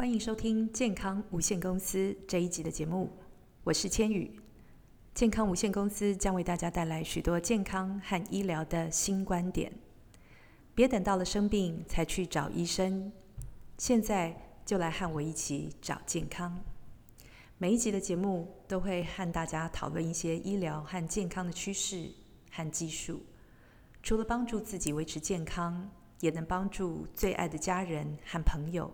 欢迎收听健康无限公司这一集的节目，我是千羽。健康无限公司将为大家带来许多健康和医疗的新观点。别等到了生病才去找医生，现在就来和我一起找健康。每一集的节目都会和大家讨论一些医疗和健康的趋势和技术，除了帮助自己维持健康，也能帮助最爱的家人和朋友。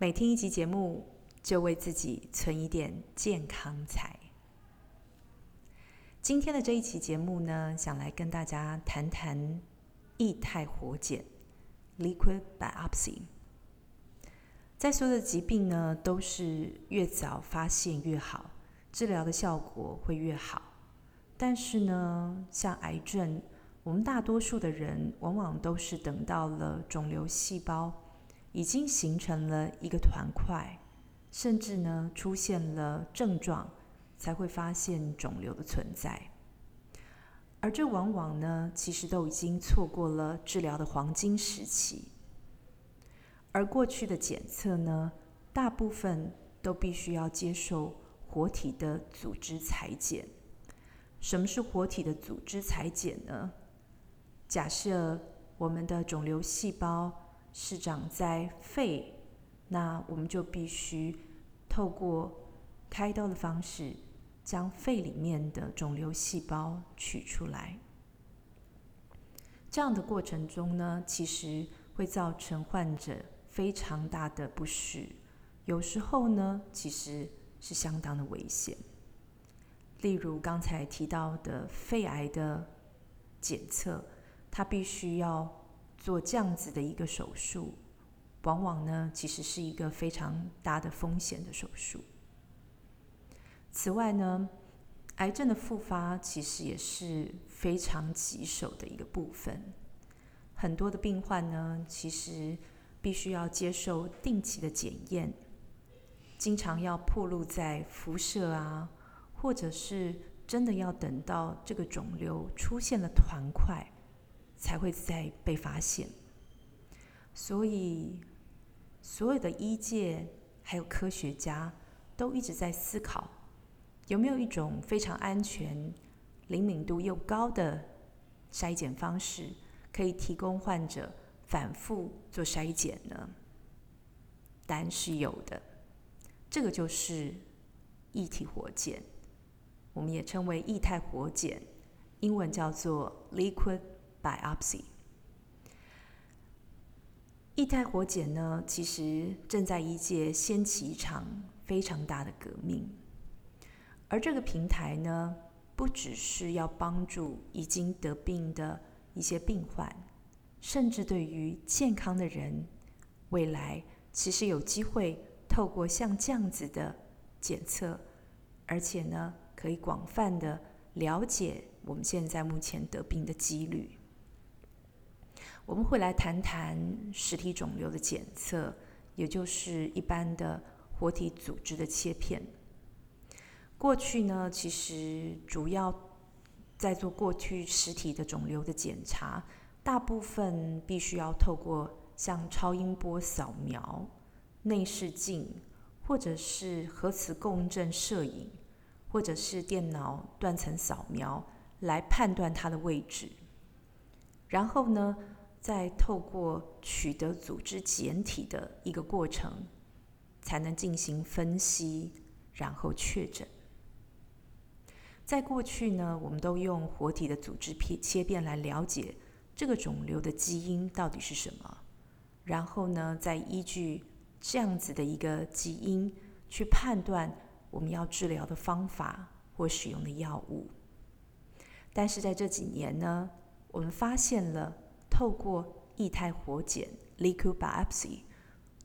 每听一集节目，就为自己存一点健康财。今天的这一期节目呢，想来跟大家谈谈液态活检 （Liquid Biopsy）。在所有的疾病呢，都是越早发现越好，治疗的效果会越好。但是呢，像癌症，我们大多数的人往往都是等到了肿瘤细胞。已经形成了一个团块，甚至呢出现了症状，才会发现肿瘤的存在。而这往往呢，其实都已经错过了治疗的黄金时期。而过去的检测呢，大部分都必须要接受活体的组织裁剪。什么是活体的组织裁剪呢？假设我们的肿瘤细胞。是长在肺，那我们就必须透过开刀的方式，将肺里面的肿瘤细胞取出来。这样的过程中呢，其实会造成患者非常大的不适，有时候呢，其实是相当的危险。例如刚才提到的肺癌的检测，它必须要。做这样子的一个手术，往往呢，其实是一个非常大的风险的手术。此外呢，癌症的复发其实也是非常棘手的一个部分。很多的病患呢，其实必须要接受定期的检验，经常要暴露在辐射啊，或者是真的要等到这个肿瘤出现了团块。才会再被发现，所以所有的医界还有科学家都一直在思考，有没有一种非常安全、灵敏度又高的筛检方式，可以提供患者反复做筛检呢？答案是有的，这个就是液体活检，我们也称为液态活检，英文叫做 liquid。Biopsy，液态活检呢，其实正在医界掀起一场非常大的革命。而这个平台呢，不只是要帮助已经得病的一些病患，甚至对于健康的人，未来其实有机会透过像这样子的检测，而且呢，可以广泛的了解我们现在目前得病的几率。我们会来谈谈实体肿瘤的检测，也就是一般的活体组织的切片。过去呢，其实主要在做过去实体的肿瘤的检查，大部分必须要透过像超音波扫描、内视镜，或者是核磁共振摄影，或者是电脑断层扫描来判断它的位置。然后呢，再透过取得组织检体的一个过程，才能进行分析，然后确诊。在过去呢，我们都用活体的组织片切片来了解这个肿瘤的基因到底是什么，然后呢，再依据这样子的一个基因去判断我们要治疗的方法或使用的药物。但是在这几年呢，我们发现了。透过液态活检 （liquid biopsy），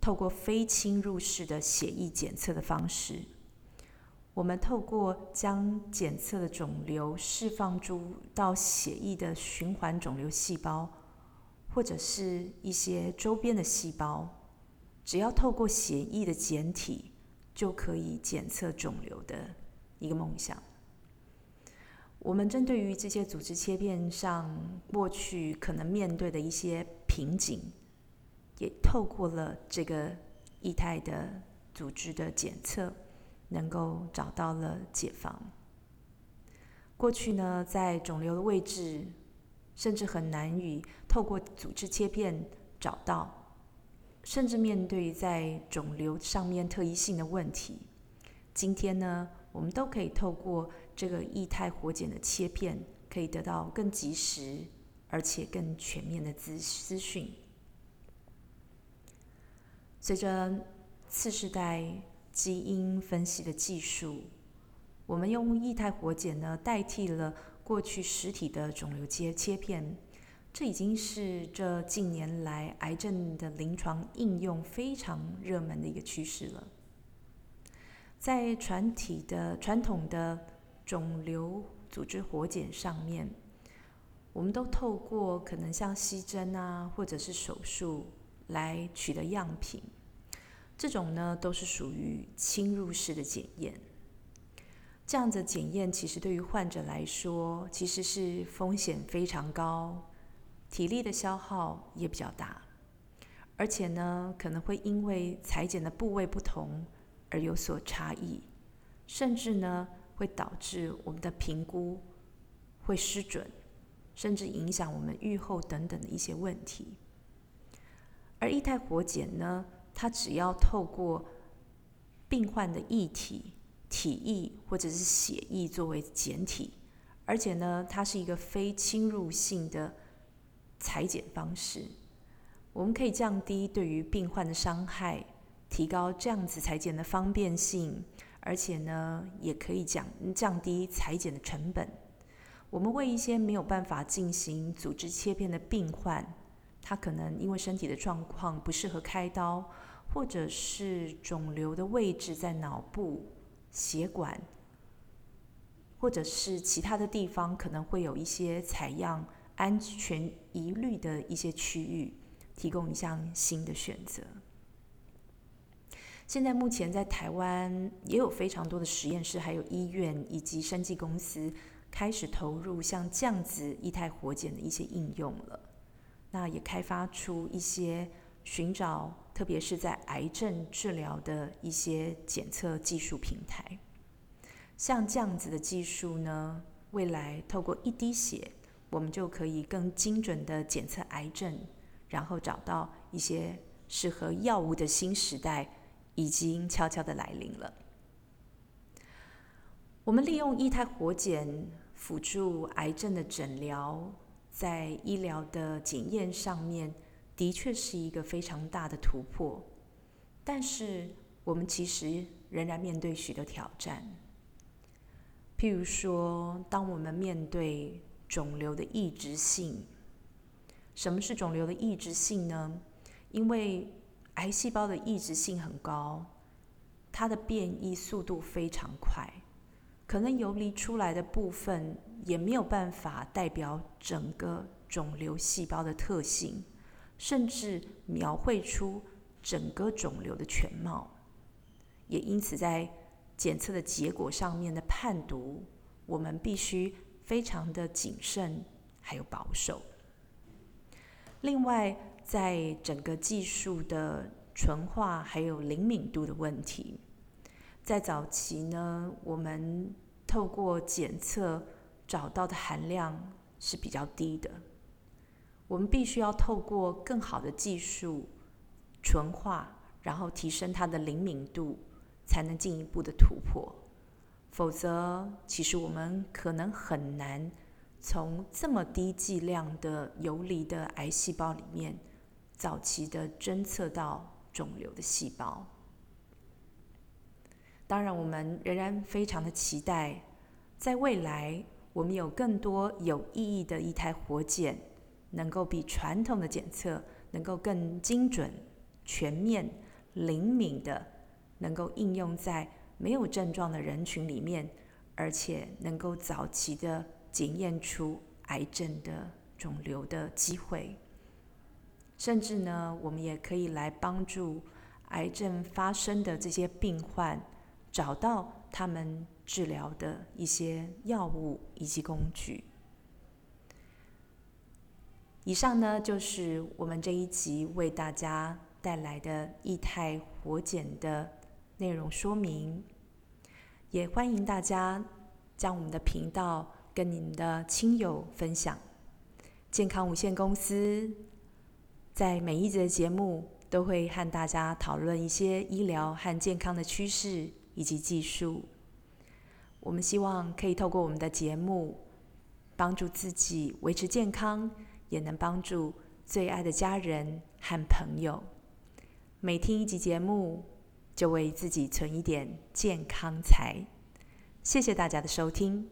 透过非侵入式的血液检测的方式，我们透过将检测的肿瘤释放出到血液的循环肿瘤细胞，或者是一些周边的细胞，只要透过血液的检体，就可以检测肿瘤的一个梦想。我们针对于这些组织切片上过去可能面对的一些瓶颈，也透过了这个液态的组织的检测，能够找到了解方。过去呢，在肿瘤的位置，甚至很难以透过组织切片找到，甚至面对在肿瘤上面特异性的问题。今天呢，我们都可以透过这个液态活检的切片，可以得到更及时而且更全面的资资讯。随着次世代基因分析的技术。我们用液态活检呢，代替了过去实体的肿瘤切切片，这已经是这近年来癌症的临床应用非常热门的一个趋势了。在传体的传统的肿瘤组织活检上面，我们都透过可能像吸针啊，或者是手术来取得样品，这种呢都是属于侵入式的检验。这样的检验其实对于患者来说，其实是风险非常高，体力的消耗也比较大，而且呢，可能会因为裁剪的部位不同而有所差异，甚至呢，会导致我们的评估会失准，甚至影响我们预后等等的一些问题。而液态活检呢，它只要透过病患的液体。体液或者是血液作为检体，而且呢，它是一个非侵入性的采检方式。我们可以降低对于病患的伤害，提高这样子裁剪的方便性，而且呢，也可以降降低裁剪的成本。我们为一些没有办法进行组织切片的病患，他可能因为身体的状况不适合开刀，或者是肿瘤的位置在脑部。血管，或者是其他的地方，可能会有一些采样安全疑虑的一些区域，提供一项新的选择。现在目前在台湾也有非常多的实验室，还有医院以及生技公司开始投入像这样子液态活检的一些应用了。那也开发出一些寻找。特别是在癌症治疗的一些检测技术平台，像这样子的技术呢，未来透过一滴血，我们就可以更精准的检测癌症，然后找到一些适合药物的新时代已经悄悄的来临了。我们利用液态活检辅助癌症的诊疗，在医疗的检验上面。的确是一个非常大的突破，但是我们其实仍然面对许多挑战。譬如说，当我们面对肿瘤的抑制性，什么是肿瘤的抑制性呢？因为癌细胞的异质性很高，它的变异速度非常快，可能游离出来的部分也没有办法代表整个肿瘤细胞的特性。甚至描绘出整个肿瘤的全貌，也因此在检测的结果上面的判读，我们必须非常的谨慎，还有保守。另外，在整个技术的纯化还有灵敏度的问题，在早期呢，我们透过检测找到的含量是比较低的。我们必须要透过更好的技术纯化，然后提升它的灵敏度，才能进一步的突破。否则，其实我们可能很难从这么低剂量的游离的癌细胞里面，早期的侦测到肿瘤的细胞。当然，我们仍然非常的期待，在未来我们有更多有意义的一台活检。能够比传统的检测能够更精准、全面、灵敏的，能够应用在没有症状的人群里面，而且能够早期的检验出癌症的肿瘤的机会。甚至呢，我们也可以来帮助癌症发生的这些病患，找到他们治疗的一些药物以及工具。以上呢，就是我们这一集为大家带来的液态活检的内容说明，也欢迎大家将我们的频道跟您的亲友分享。健康无限公司在每一集的节目都会和大家讨论一些医疗和健康的趋势以及技术。我们希望可以透过我们的节目，帮助自己维持健康，也能帮助最爱的家人和朋友。每听一集节目，就为自己存一点健康财。谢谢大家的收听。